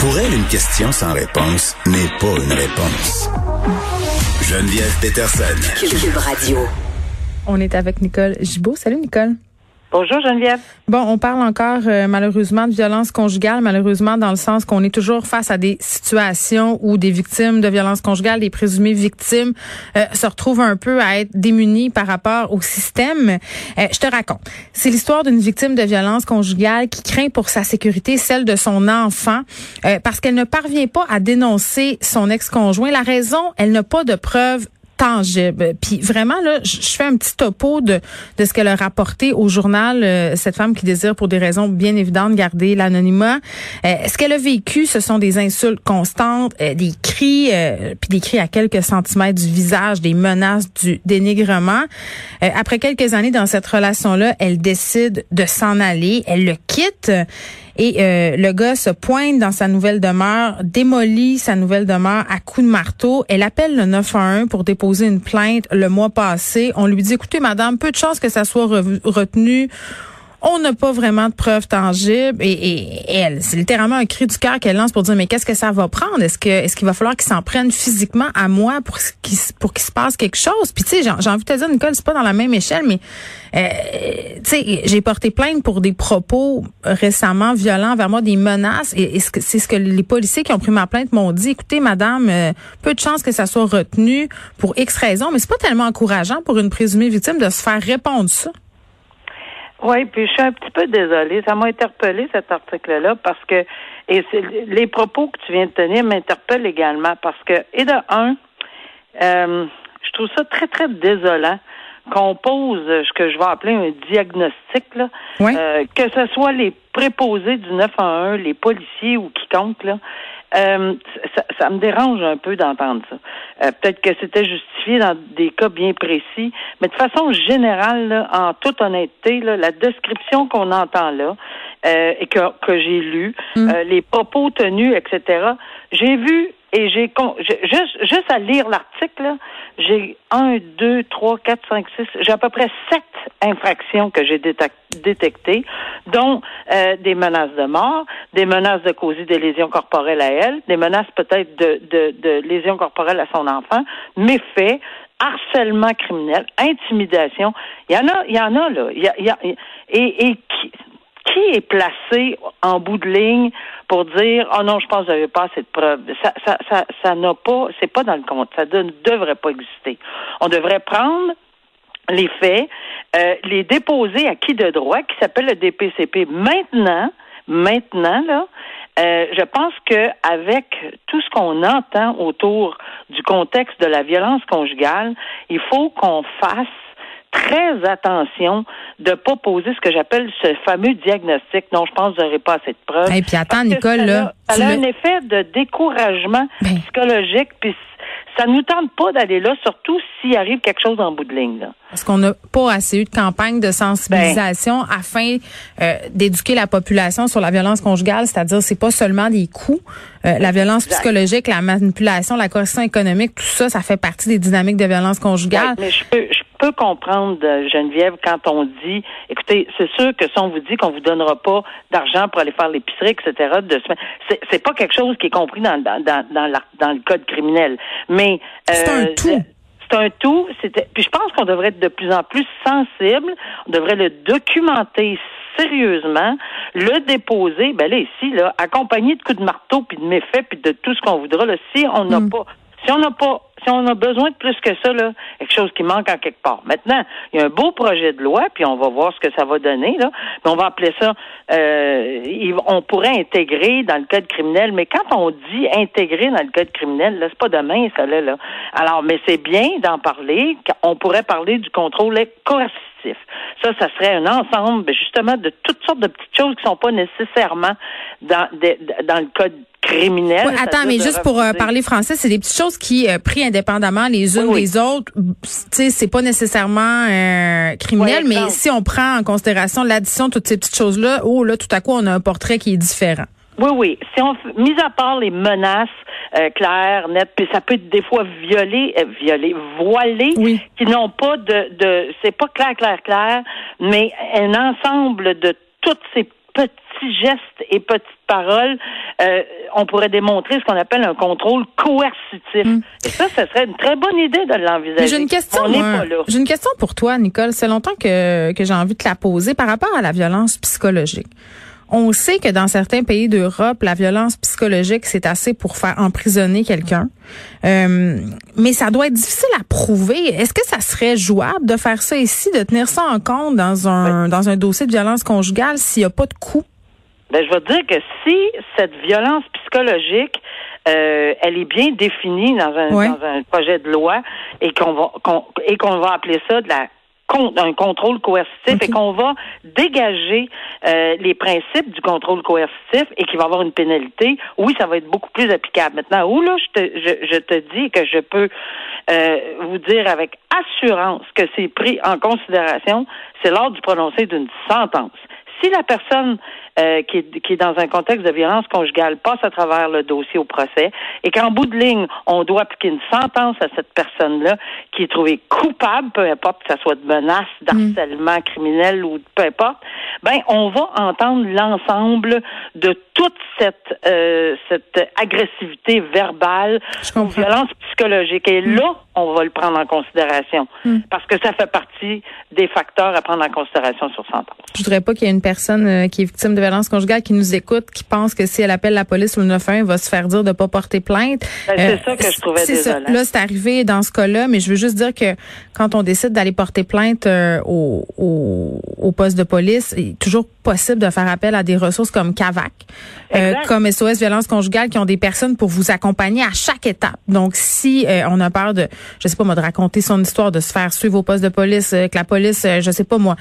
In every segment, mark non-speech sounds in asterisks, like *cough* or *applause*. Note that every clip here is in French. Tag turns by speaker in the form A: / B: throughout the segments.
A: Pour elle, une question sans réponse n'est pas une réponse. Geneviève Peterson.
B: Cube Radio.
C: On est avec Nicole Gibault. Salut Nicole.
D: Bonjour Geneviève.
C: Bon, on parle encore euh, malheureusement de violence conjugale, malheureusement dans le sens qu'on est toujours face à des situations où des victimes de violence conjugale, des présumées victimes, euh, se retrouvent un peu à être démunies par rapport au système. Euh, je te raconte. C'est l'histoire d'une victime de violence conjugale qui craint pour sa sécurité, celle de son enfant, parce qu'elle ne parvient pas à dénoncer son ex-conjoint. La raison, elle n'a pas de preuves tangible. Puis vraiment là, je fais un petit topo de de ce qu'elle a rapporté au journal euh, cette femme qui désire pour des raisons bien évidentes garder l'anonymat. Euh, ce qu'elle a vécu, ce sont des insultes constantes, euh, des cris puis des cris à quelques centimètres du visage, des menaces, du dénigrement. après quelques années dans cette relation là, elle décide de s'en aller, elle le quitte et euh, le gars se pointe dans sa nouvelle demeure, démolit sa nouvelle demeure à coups de marteau. Elle appelle le 911 pour déposer une plainte le mois passé. On lui dit, écoutez, madame, peu de chances que ça soit retenu on n'a pas vraiment de preuves tangibles et, elle, c'est littéralement un cri du cœur qu'elle lance pour dire mais qu'est-ce que ça va prendre? Est-ce que est-ce qu'il va falloir qu'ils s'en prennent physiquement à moi pour qu'il pour qu'il se passe quelque chose? Puis tu sais, j'ai, envie de te dire Nicole, c'est pas dans la même échelle, mais euh, tu sais, j'ai porté plainte pour des propos récemment violents vers moi, des menaces et, c'est ce que les policiers qui ont pris ma plainte m'ont dit. Écoutez, madame, euh, peu de chances que ça soit retenu pour X raisons, mais c'est pas tellement encourageant pour une présumée victime de se faire répondre ça.
D: Oui, puis je suis un petit peu désolée. Ça m'a interpellé cet article-là parce que et les propos que tu viens de tenir m'interpellent également parce que et de un, euh, je trouve ça très très désolant qu'on pose ce que je vais appeler un diagnostic là, euh, que ce soit les préposés du 911, les policiers ou quiconque là, euh, ça, ça, me dérange un peu d'entendre ça. Euh, peut-être que c'était justifié dans des cas bien précis, mais de façon générale, en toute honnêteté, la description qu'on entend là euh, et que, que j'ai lu, mm. les propos tenus, etc., j'ai vu et j'ai juste, juste à lire l'article, j'ai un, deux, trois, quatre, cinq, six, j'ai à peu près sept infractions que j'ai détectées, dont euh, des menaces de mort, des menaces de causer des lésions corporelles à elle, des menaces peut-être de, de, de lésions corporelles à son enfant, méfaits, harcèlement criminel, intimidation. Il y en a, il y en a là. Il y a, il y a, et, et qui, qui est placé en bout de ligne pour dire oh non, je pense que n'avez pas assez de preuves. Ça, ça, ça, ça n'a pas, c'est pas dans le compte. Ça ne devrait pas exister. On devrait prendre les faits, euh, les déposer à qui de droit, qui s'appelle le DPCP. Maintenant, maintenant là, euh, je pense que avec tout ce qu'on entend autour du contexte de la violence conjugale, il faut qu'on fasse très attention de pas poser ce que j'appelle ce fameux diagnostic. Non, je pense que vous n'aurez pas assez de preuves.
C: Et puis attends, Nicole,
D: ça
C: là.
D: Ça a un effet de découragement ben. psychologique, puis ça nous tente pas d'aller là, surtout s'il arrive quelque chose en bout de ligne. Là.
C: Parce qu'on n'a pas assez eu de campagne de sensibilisation ben. afin euh, d'éduquer la population sur la violence conjugale, c'est-à-dire c'est pas seulement des coups, euh, la violence psychologique, la manipulation, la correction économique, tout ça, ça fait partie des dynamiques de violence conjugale.
D: mais je peux, je peux comprendre, euh, Geneviève, quand on dit, écoutez, c'est sûr que si on vous dit qu'on vous donnera pas d'argent pour aller faire l'épicerie, etc., de c'est, c'est pas quelque chose qui est compris dans, dans, dans, dans, dans le code criminel. Mais
C: c'est un tout
D: c'est un tout. C'était, puis je pense qu'on devrait être de plus en plus sensible. On devrait le documenter sérieusement, le déposer. Ben là ici, là, accompagné de coups de marteau puis de méfaits puis de tout ce qu'on voudra. Là, si on n'a mm. pas Si on n'a pas si on a besoin de plus que ça, là, quelque chose qui manque en quelque part. Maintenant, il y a un beau projet de loi, puis on va voir ce que ça va donner, là. Mais on va appeler ça euh, on pourrait intégrer dans le code criminel, mais quand on dit intégrer dans le code criminel, là, c'est pas demain, ça là, là. Alors, mais c'est bien d'en parler. On pourrait parler du contrôle coercitif. Ça, ça serait un ensemble, ben, justement, de toutes sortes de petites choses qui sont pas nécessairement dans, dans le code criminel.
C: attends, mais juste pour euh, parler français, c'est des petites choses qui, euh, pris indépendamment les unes des autres, tu sais, c'est pas nécessairement euh, criminel, mais si on prend en considération l'addition de toutes ces petites choses-là, oh là, tout à coup, on a un portrait qui est différent.
D: Oui, oui. Si on, mis à part les menaces claires, nettes, puis ça peut être des fois violées, violer, voilées, qui n'ont pas de, de c'est pas clair, clair, clair, mais un ensemble de toutes ces petits gestes et petites paroles, euh, on pourrait démontrer ce qu'on appelle un contrôle coercitif. Hmm. Et ça, ce serait une très bonne idée de l'envisager.
C: J'ai une question. J'ai une question pour toi, Nicole. C'est longtemps que, que j'ai envie de te la poser par rapport à la violence psychologique. On sait que dans certains pays d'Europe, la violence psychologique, c'est assez pour faire emprisonner quelqu'un. Euh, mais ça doit être difficile à prouver. Est-ce que ça serait jouable de faire ça ici, de tenir ça en compte dans un, dans un dossier de violence conjugale s'il n'y a pas de coût?
D: Ben, je vais te dire que si cette violence psychologique, euh, elle est bien définie dans un, dans un projet de loi et qu'on va et qu'on va appeler ça de la un contrôle coercitif et qu'on va dégager euh, les principes du contrôle coercitif et qu'il va avoir une pénalité, oui, ça va être beaucoup plus applicable. Maintenant, où là, je te, je, je te dis que je peux euh, vous dire avec assurance que c'est pris en considération, c'est lors du prononcé d'une sentence. Si la personne euh, qui, est, qui est dans un contexte de violence conjugale passe à travers le dossier au procès et qu'en bout de ligne, on doit appliquer une sentence à cette personne-là qui est trouvée coupable, peu importe que ce soit de menace, mm. d'harcèlement criminel ou peu importe, ben on va entendre l'ensemble de toute cette euh, cette agressivité verbale ou violence psychologique. Et mm. là, on va le prendre en considération mm. parce que ça fait partie des facteurs à prendre en considération sur sentence.
C: Je voudrais pas qu'il y ait une personne euh, qui est victime de violence conjugale qui nous écoute, qui pense que si elle appelle la police ou le 91, va se faire dire de pas porter plainte.
D: Ben, c'est euh, ça que je trouvais désolant.
C: Là, c'est arrivé dans ce cas-là, mais je veux juste dire que quand on décide d'aller porter plainte euh, au, au, au, poste de police, il est toujours possible de faire appel à des ressources comme CAVAC, euh, comme SOS Violence Conjugale, qui ont des personnes pour vous accompagner à chaque étape. Donc, si on a peur de, je sais pas moi, de raconter son histoire, de se faire suivre au poste de police, que la police, je sais pas moi,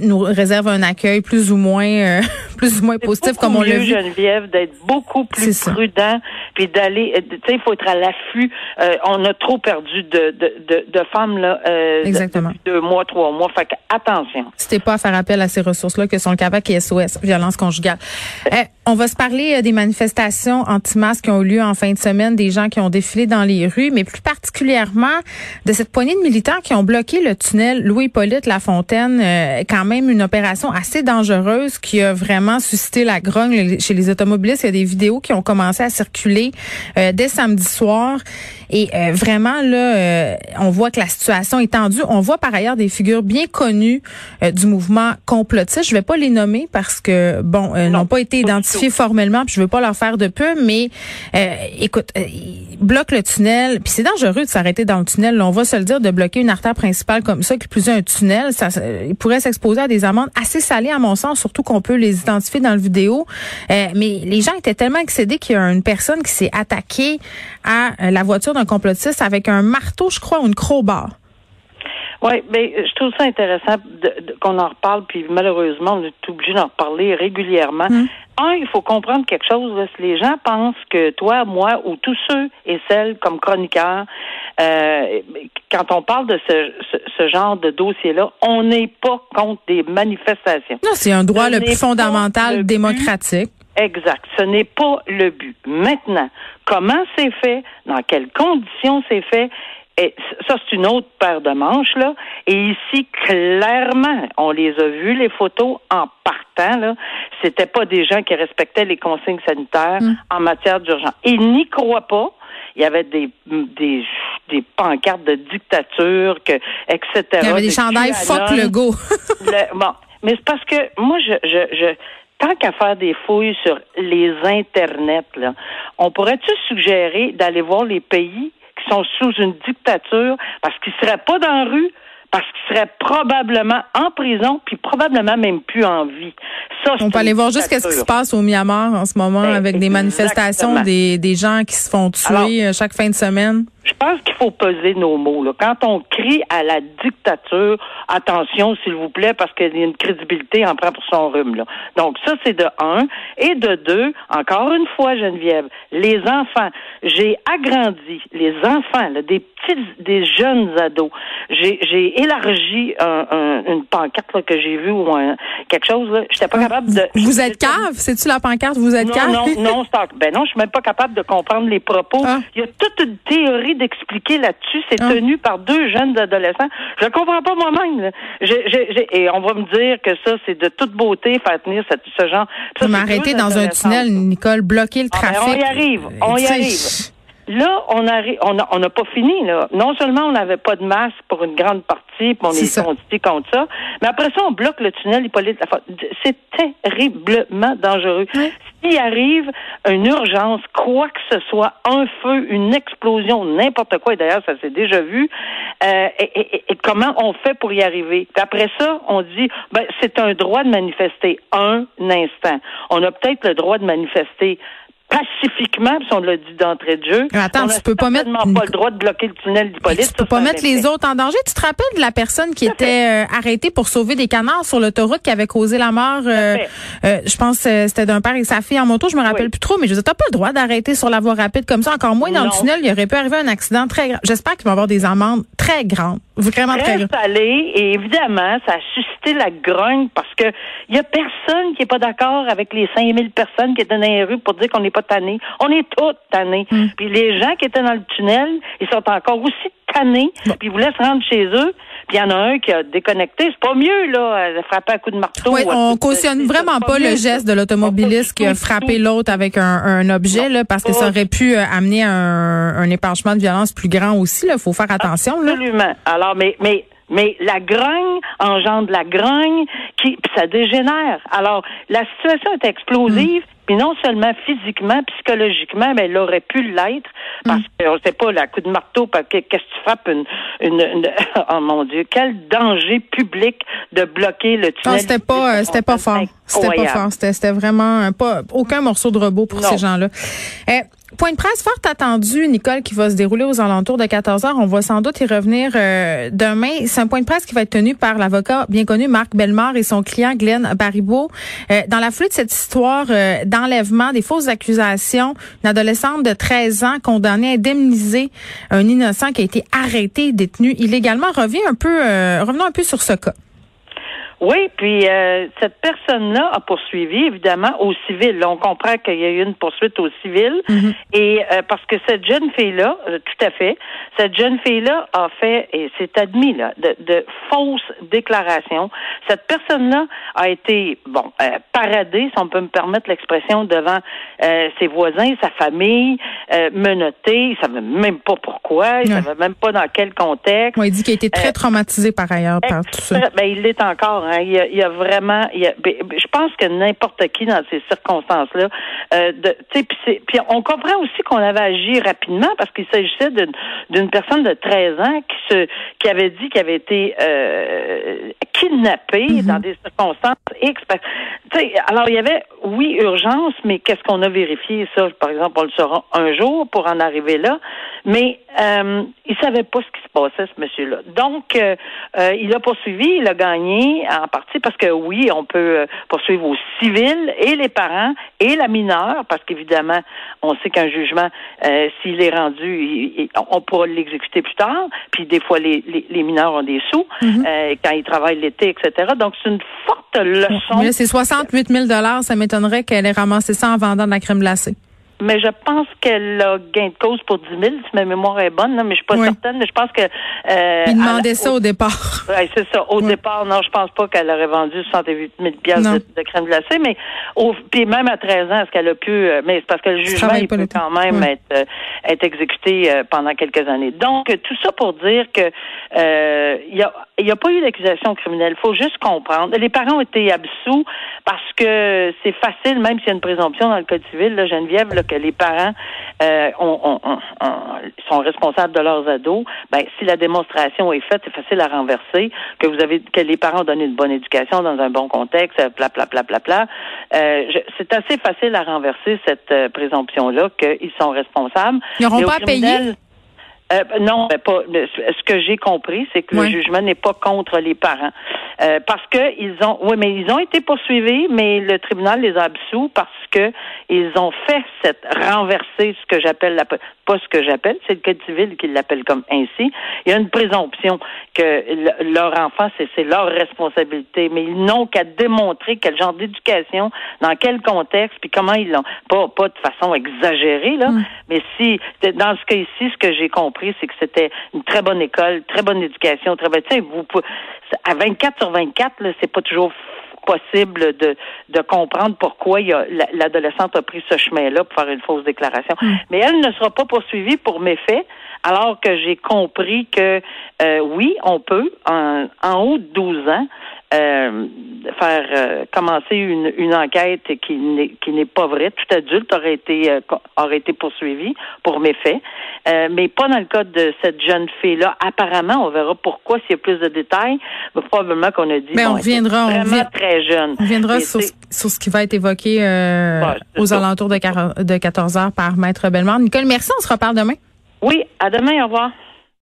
C: nous réserve un accueil plus ou moins, *laughs* plus ou moins positif comme on l'a vu.
D: Geneviève, d'être beaucoup plus prudent, puis d'aller, euh, tu sais, il faut être à l'affût. Euh, on a trop perdu de, de, de, de femmes là, euh,
C: Exactement.
D: deux mois, trois mois. Fait que attention.
C: C'était pas à faire appel à ces ressources-là que sont le CAPAC et SOS, violence conjugale. Eh, on va se parler des manifestations anti-masques qui ont eu lieu en fin de semaine, des gens qui ont défilé dans les rues, mais plus particulièrement de cette poignée de militants qui ont bloqué le tunnel Louis-Hippolyte Lafontaine. quand même une opération assez dangereuse qui a vraiment suscité la grogne chez les automobilistes. Il y a des vidéos qui ont commencé à circuler euh, dès samedi soir. Et euh, vraiment, là, euh, on voit que la situation est tendue. On voit par ailleurs des figures bien connues du mouvement complotiste. Je vais pas les nommer parce que, bon, n'ont pas été identifiés formellement, puis je veux pas leur faire de peu, mais écoute, ils bloquent le tunnel, puis c'est dangereux de s'arrêter dans le tunnel. on va se le dire, de bloquer une artère principale comme ça, qui plus un tunnel, ça, il pourrait s'exposer à des amendes assez salées à mon sens, surtout qu'on peut les identifier dans le vidéo. mais les gens étaient tellement excédés qu'il y a une personne qui s'est attaquée à la voiture un complotiste avec un marteau, je crois, ou une crowbar.
D: Oui, mais je trouve ça intéressant qu'on en reparle, puis malheureusement, on est obligé d'en reparler régulièrement. Hmm. Un, il faut comprendre quelque chose. si les gens pensent que toi, moi, ou tous ceux et celles comme chroniqueurs, euh, quand on parle de ce, ce, genre de dossier-là, on n'est pas contre des manifestations.
C: Non, c'est un droit le plus fondamental démocratique.
D: Exact. Ce n'est pas le but. Maintenant, comment c'est fait, dans quelles conditions c'est fait, et ça, c'est une autre paire de manches, là. Et ici, clairement, on les a vus, les photos, en partant, là. C'était pas des gens qui respectaient les consignes sanitaires mm. en matière d'urgence. Ils n'y croient pas. Il y avait des, des, des pancartes de dictature, que, etc.
C: Il y avait des chandails fuck *laughs* *laughs* le go.
D: bon. Mais c'est parce que moi, je, je, je tant qu'à faire des fouilles sur les internets, là, on pourrait-tu suggérer d'aller voir les pays qui sont sous une dictature, parce qu'ils seraient pas dans la rue, parce qu'il serait probablement en prison, puis probablement même plus en vie.
C: Ça, On peut aller voir juste ce qui se passe au Myanmar en ce moment ben, avec des manifestations, des, des gens qui se font tuer euh, chaque fin de semaine.
D: Je pense qu'il faut peser nos mots. Là. Quand on crie à la dictature, attention, s'il vous plaît, parce qu'il y a une crédibilité en prend pour son rhume. Là. Donc, ça, c'est de un. Et de deux, encore une fois, Geneviève, les enfants. J'ai agrandi les enfants, des petits, des jeunes ados. J'ai élargi un, une pancarte là, que j'ai vue ou un, quelque chose. Là. J'étais pas ah, capable de.
C: Vous êtes cave? C'est-tu la pancarte? Vous êtes cave?
D: Non, non, non, *laughs* ben non, je suis même pas capable de comprendre les propos. Ah. Il y a toute une théorie d'expliquer là-dessus. C'est ah. tenu par deux jeunes adolescents. Je ne comprends pas moi-même. Et on va me dire que ça, c'est de toute beauté faire tenir ce, genre.
C: Ça, m'arrêter dans un tunnel, Nicole, bloquer le ah, ben, trafic.
D: on y arrive. On y arrive. Là, on arrive, on n'a on pas fini. Là. Non seulement on n'avait pas de masque pour une grande partie, puis on est, est contre ça, mais après ça, on bloque le tunnel Hippolyte C'est terriblement dangereux. S'il arrive une urgence, quoi que ce soit, un feu, une explosion, n'importe quoi, et d'ailleurs, ça s'est déjà vu, euh, et, comment on fait pour y arriver? Puis après ça, on dit, ben, c'est un droit de manifester un instant. On a peut-être le droit de manifester pacifiquement, puis on l'a dit d'entrée de jeu.
C: attends, tu peux pas mettre
D: pas le droit de bloquer le tunnel du police.
C: Tu peux pas mettre les autres en danger. Tu te rappelles de la personne qui était euh, arrêtée pour sauver des canards sur l'autoroute qui avait causé la mort euh, euh, je pense c'était d'un père et sa fille en moto, je me rappelle plus trop, mais je disais t'as pas le droit d'arrêter sur la voie rapide comme ça, encore moins dans le tunnel, il aurait pu arriver un accident très grave. J'espère qu'il va y avoir des amendes très grandes, vraiment très, très grandes.
D: et évidemment, ça a suscité la grogne parce que il y a personne qui est pas d'accord avec les 5000 personnes qui étaient dans les rues pour dire qu'on n'est pas on est toutes tannés. Hmm. Puis les gens qui étaient dans le tunnel, ils sont encore aussi tannés. Puis ils voulaient se rendre chez eux. Puis il y en a un qui a déconnecté. C'est pas mieux, là, frapper un coup de marteau.
C: Oui, on cautionne vraiment pas, le geste de l'automobiliste qui a frappé l'autre avec un, objet, là, parce que ça aurait pu euh, amener un, un épanchement de violence plus grand aussi. Il faut faire attention.
D: Là. Absolument. Alors, mais, mais mais la grogne engendre la grogne, qui ça dégénère. Alors, la situation est explosive. Puis non seulement physiquement, psychologiquement, mais elle aurait pu l'être parce mm. qu'on ne sait pas, la coup de marteau, qu'est-ce que tu frappes une, une, *laughs* oh mon Dieu, quel danger public de bloquer le tunnel.
C: Non, c'était pas, euh, c'était pas fort. C'était pas fort. C'était vraiment pas, aucun morceau de robot pour ces gens-là. Eh, Point de presse fort attendu, Nicole, qui va se dérouler aux alentours de 14 heures. On va sans doute y revenir euh, demain. C'est un point de presse qui va être tenu par l'avocat bien connu Marc Bellemare et son client Glenn Baribeau. Euh, dans la de cette histoire euh, d'enlèvement, des fausses accusations, une adolescente de 13 ans condamnée à indemniser un innocent qui a été arrêté détenu illégalement. Revient un peu, revenons un peu sur ce cas.
D: Oui, puis euh, cette personne-là a poursuivi, évidemment, au civil. on comprend qu'il y a eu une poursuite au civil. Mhm. Et euh, parce que cette jeune fille-là, euh, tout à fait, cette jeune fille-là a fait, et c'est admis, là, de, de, fausses déclarations. Cette personne-là a été, bon, paradée, si on peut me permettre l'expression, devant ses voisins, sa famille, menottée. Il savait même pas pourquoi, il savait même pas dans quel contexte.
C: il dit qu'il a été très traumatisé par ailleurs par tout ça.
D: Ben, il l'est encore. Hein. Il, y a, vraiment, ben, je pense que n'importe qui dans ces circonstances-là, euh, puis on comprend aussi qu'on avait agi rapidement parce qu'il s'agissait d'une personne de 13 ans qui se, qui avait dit qu'elle avait été euh, kidnappée mm-hmm. dans des circonstances X. alors il y avait, oui, urgence, mais qu'est-ce qu'on a vérifié? Ça, par exemple, on le saura un jour pour en arriver là, mais euh, il savait pas ce qui se passait, ce monsieur-là. Donc, euh, euh, il a poursuivi, il a gagné en partie parce que oui, on peut euh, poursuivre aux civils et les parents et la mineure, parce qu'évidemment, on sait qu'un jugement, s'il est rendu, on pourra l'exécuter plus tard. Puis des fois, les, les, mineurs ont des sous mhm. quand ils travaillent l'été, etc. Donc, c'est une forte leçon.
C: Mais c'est 68 000 Ça m'étonnerait qu'elle ait ramassé ça en vendant de la crème glacée
D: mais je pense qu'elle a gain de cause pour 10 000, si ma mémoire est bonne, mais je suis pas certaine. Mais je pense que...
C: Euh, Il demandait ça au, départ.
D: Oui, c'est ça. Au départ, non, je pense pas qu'elle aurait vendu 68 000 de, de, crème glacée, mais au, puis même à 13 ans, est-ce qu'elle a pu... Euh, mais c'est parce que le jugement, il peut quand même être, euh, être exécuté euh, pendant quelques années. Donc, tout ça pour dire que il y a il n'y a pas eu d'accusation criminelle. Il faut juste comprendre. Les parents ont été absous parce que c'est facile, même s'il y a une présomption dans le Code civil, là, Geneviève, que les parents euh, sont responsables de leurs ados, ben si la démonstration est faite, c'est facile à renverser, que vous avez que les parents ont donné une bonne éducation dans un bon contexte, pla pla pla pla pla. Euh, c'est assez facile à renverser cette euh, présomption-là qu'ils sont responsables.
C: Ils n'auront pas payé.
D: Euh, non, pas. Ce que j'ai compris, c'est que le jugement n'est pas contre les parents, euh, parce que ils ont, oui, mais ils ont été poursuivis, mais le tribunal les a absous parce que ils ont fait cette renverser ce que j'appelle la pas ce que j'appelle, c'est le code civil qui l'appelle comme ainsi. Il y a une présomption que leur enfant c'est leur responsabilité, mais ils n'ont qu'à démontrer quel genre d'éducation, dans quel contexte, puis comment ils l'ont. Pas pas de façon exagérée là, mais si dans ce cas ici, ce que j'ai compris c'est que c'était une très bonne école, très bonne éducation, très bonne. Vous, à 24 sur 24, c'est pas toujours possible de, de comprendre pourquoi l'adolescente a pris ce chemin-là pour faire une fausse déclaration. Mais elle ne sera pas poursuivie pour méfaits, alors que j'ai compris que euh, oui, on peut, en, en haut de 12 ans, euh, faire euh, commencer une, une enquête qui n'est qui n'est pas vraie. Tout adulte aurait été euh, aurait été poursuivi pour méfaits, mais pas dans le cas de cette jeune fille là. Apparemment, on verra pourquoi s'il y a plus de détails. Mais probablement qu'on a dit.
C: Mais on viendra
D: vraiment très jeune.
C: On viendra sur, sur, ce qui va être évoqué aux alentours de, de 14 heures par Maître Bellemare. Nicole, merci. On se reparle demain.
D: Oui, à demain. Au revoir.